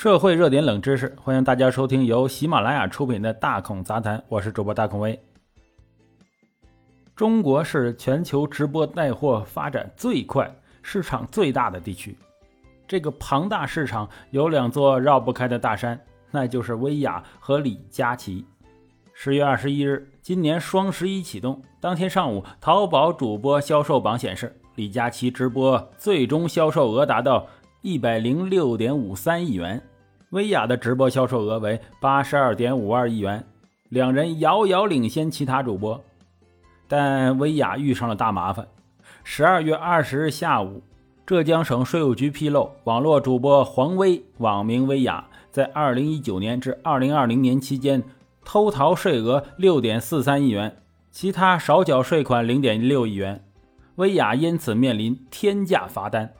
社会热点冷知识，欢迎大家收听由喜马拉雅出品的《大孔杂谈》，我是主播大孔威。中国是全球直播带货发展最快、市场最大的地区。这个庞大市场有两座绕不开的大山，那就是薇娅和李佳琦。十月二十一日，今年双十一启动当天上午，淘宝主播销售榜显示，李佳琦直播最终销售额达到一百零六点五三亿元，薇娅的直播销售额为八十二点五二亿元，两人遥遥领先其他主播。但薇娅遇上了大麻烦。十二月二十日下午，浙江省税务局披露，网络主播黄薇（网名薇娅）在二零一九年至二零二零年期间。偷逃税额六点四三亿元，其他少缴税款零点六亿元，薇娅因此面临天价罚单。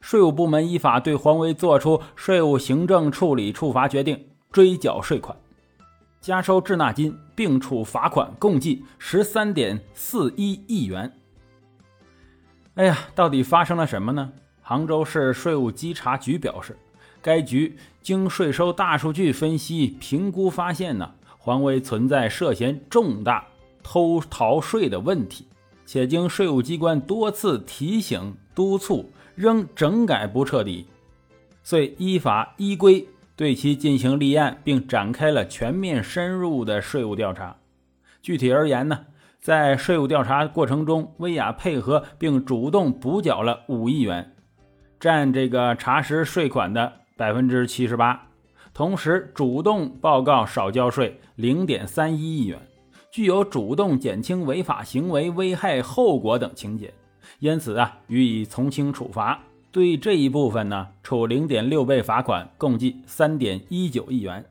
税务部门依法对黄威作出税务行政处理处罚决定，追缴税款，加收滞纳金，并处罚款，共计十三点四一亿元。哎呀，到底发生了什么呢？杭州市税务稽查局表示，该局经税收大数据分析评估发现呢。黄威存在涉嫌重大偷逃税的问题，且经税务机关多次提醒督促，仍整改不彻底，遂依法依规对其进行立案，并展开了全面深入的税务调查。具体而言呢，在税务调查过程中，薇娅配合并主动补缴了五亿元，占这个查实税款的百分之七十八。同时，主动报告少交税零点三一亿元，具有主动减轻违法行为危害后果等情节，因此啊，予以从轻处罚。对这一部分呢，处零点六倍罚款，共计三点一九亿元。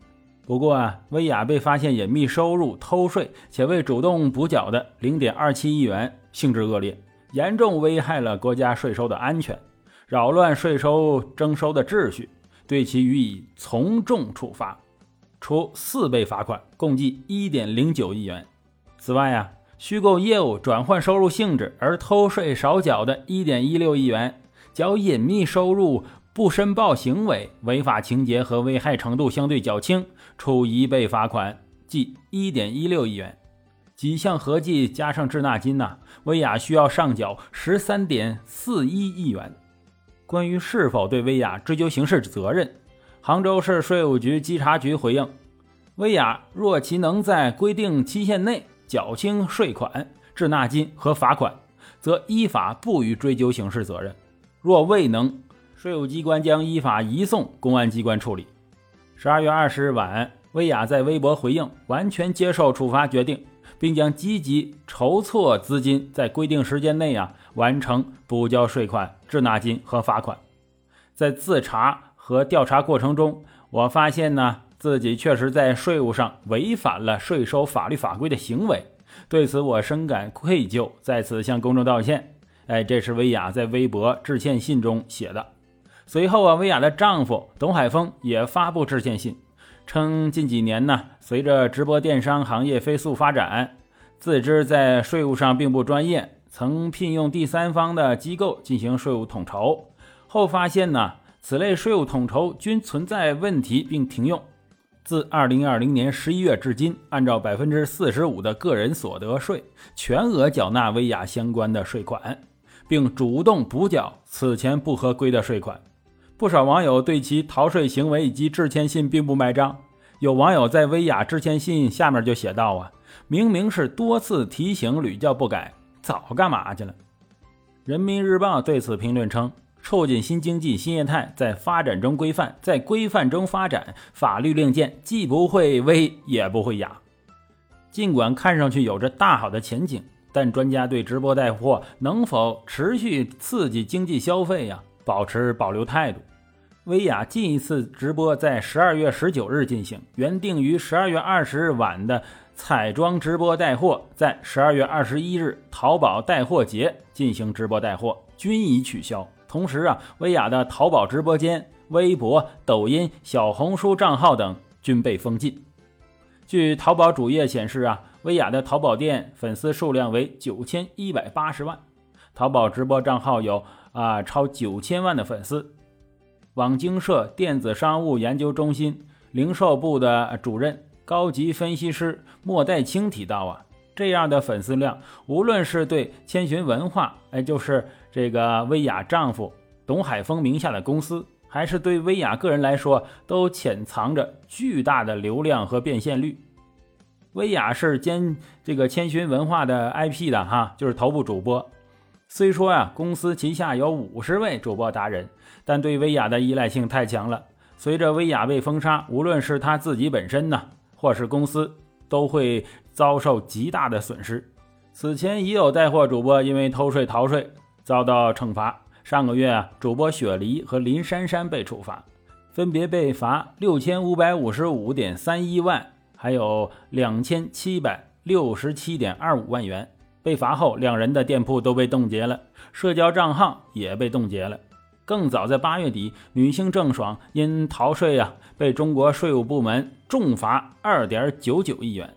不过啊，薇娅被发现隐秘收入、偷税且未主动补缴的零点二七亿元，性质恶劣，严重危害了国家税收的安全，扰乱税收征收的秩序。对其予以从重处罚，处四倍罚款，共计一点零九亿元。此外啊，虚构业务转换收入性质而偷税少缴的一点一六亿元，较隐秘收入不申报行为违法情节和危害程度相对较轻，处一倍罚款，即一点一六亿元。几项合计加上滞纳金呢，薇娅需要上缴十三点四一亿元。关于是否对薇娅追究刑事责任，杭州市税务局稽查局回应：薇娅若其能在规定期限内缴清税款、滞纳金和罚款，则依法不予追究刑事责任；若未能，税务机关将依法移送公安机关处理。十二月二十日晚，薇娅在微博回应，完全接受处罚决定。并将积极筹措资金，在规定时间内啊完成补交税款、滞纳金和罚款。在自查和调查过程中，我发现呢自己确实在税务上违反了税收法律法规的行为，对此我深感愧疚，在此向公众道歉。哎，这是薇娅在微博致歉信中写的。随后啊，薇娅的丈夫董海峰也发布致歉信。称近几年呢，随着直播电商行业飞速发展，自知在税务上并不专业，曾聘用第三方的机构进行税务统筹，后发现呢，此类税务统筹均存在问题，并停用。自二零二零年十一月至今，按照百分之四十五的个人所得税全额缴纳薇娅相关的税款，并主动补缴此前不合规的税款。不少网友对其逃税行为以及致歉信并不买账。有网友在薇娅致歉信下面就写道：“啊，明明是多次提醒屡教不改，早干嘛去了？”人民日报对此评论称：“促进新经济新业态在发展中规范，在规范中发展，法律令箭既不会威也不会哑。尽管看上去有着大好的前景，但专家对直播带货能否持续刺激经济消费呀，保持保留态度。”薇娅近一次直播在十二月十九日进行，原定于十二月二十日晚的彩妆直播带货，在十二月二十一日淘宝带货节进行直播带货，均已取消。同时啊，薇娅的淘宝直播间、微博、抖音、小红书账号等均被封禁。据淘宝主页显示啊，薇娅的淘宝店粉丝数量为九千一百八十万，淘宝直播账号有啊超九千万的粉丝。网经社电子商务研究中心零售部的主任、高级分析师莫代清提到啊，这样的粉丝量，无论是对千寻文化，哎，就是这个薇娅丈夫董海峰名下的公司，还是对薇娅个人来说，都潜藏着巨大的流量和变现率。薇娅是兼这个千寻文化的 IP 的哈，就是头部主播。虽说啊，公司旗下有五十位主播达人，但对薇娅的依赖性太强了。随着薇娅被封杀，无论是她自己本身呢，或是公司，都会遭受极大的损失。此前已有带货主播因为偷税逃税遭到惩罚。上个月啊，主播雪梨和林珊珊被处罚，分别被罚六千五百五十五点三一万。还有两千七百六十七点二五万元。被罚后，两人的店铺都被冻结了，社交账号也被冻结了。更早在八月底，女星郑爽因逃税啊，被中国税务部门重罚二点九九亿元。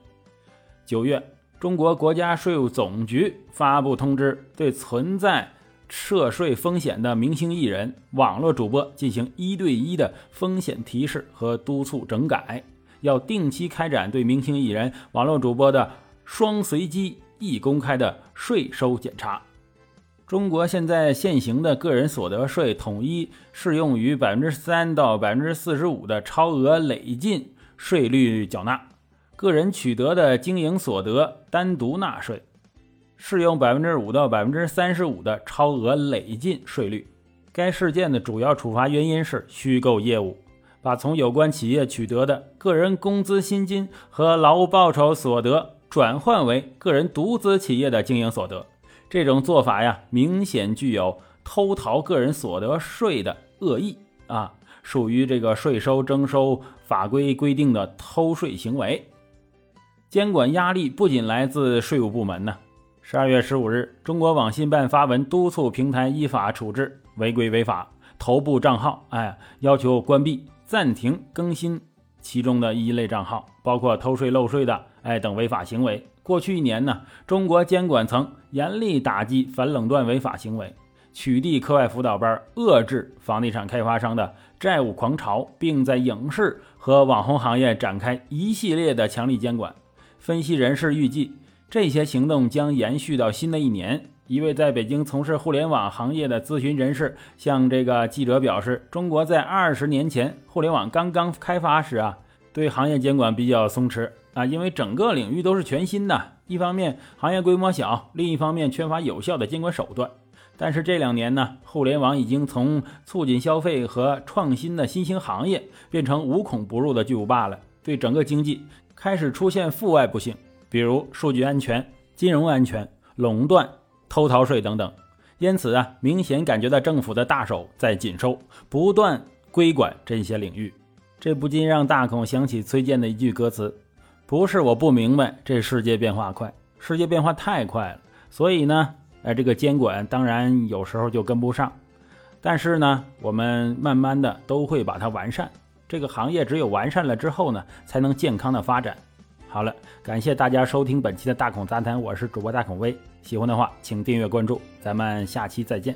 九月，中国国家税务总局发布通知，对存在涉税风险的明星艺人、网络主播进行一对一的风险提示和督促整改。要定期开展对明星艺人、网络主播的双随机、一公开的税收检查。中国现在现行的个人所得税统一适用于百分之三到百分之四十五的超额累进税率缴纳，个人取得的经营所得单独纳税，适用百分之五到百分之三十五的超额累进税率。该事件的主要处罚原因是虚构业务。把从有关企业取得的个人工资薪金和劳务报酬所得转换为个人独资企业的经营所得，这种做法呀，明显具有偷逃个人所得税的恶意啊，属于这个税收征收法规规定的偷税行为。监管压力不仅来自税务部门呢。十二月十五日，中国网信办发文督促平台依法处置违规违法头部账号，哎，要求关闭。暂停更新其中的一类账号，包括偷税漏税的，哎等违法行为。过去一年呢，中国监管层严厉打击反垄断违法行为，取缔课外辅导班，遏制房地产开发商的债务狂潮，并在影视和网红行业展开一系列的强力监管。分析人士预计，这些行动将延续到新的一年。一位在北京从事互联网行业的咨询人士向这个记者表示：“中国在二十年前互联网刚刚开发时啊，对行业监管比较松弛啊，因为整个领域都是全新的。一方面行业规模小，另一方面缺乏有效的监管手段。但是这两年呢，互联网已经从促进消费和创新的新兴行业，变成无孔不入的巨无霸了，对整个经济开始出现负外部性，比如数据安全、金融安全、垄断。”偷逃税等等，因此啊，明显感觉到政府的大手在紧收，不断规管这些领域。这不禁让大孔想起崔健的一句歌词：“不是我不明白，这世界变化快，世界变化太快了。所以呢，哎，这个监管当然有时候就跟不上。但是呢，我们慢慢的都会把它完善。这个行业只有完善了之后呢，才能健康的发展。”好了，感谢大家收听本期的大孔杂谈，我是主播大孔威。喜欢的话，请订阅关注，咱们下期再见。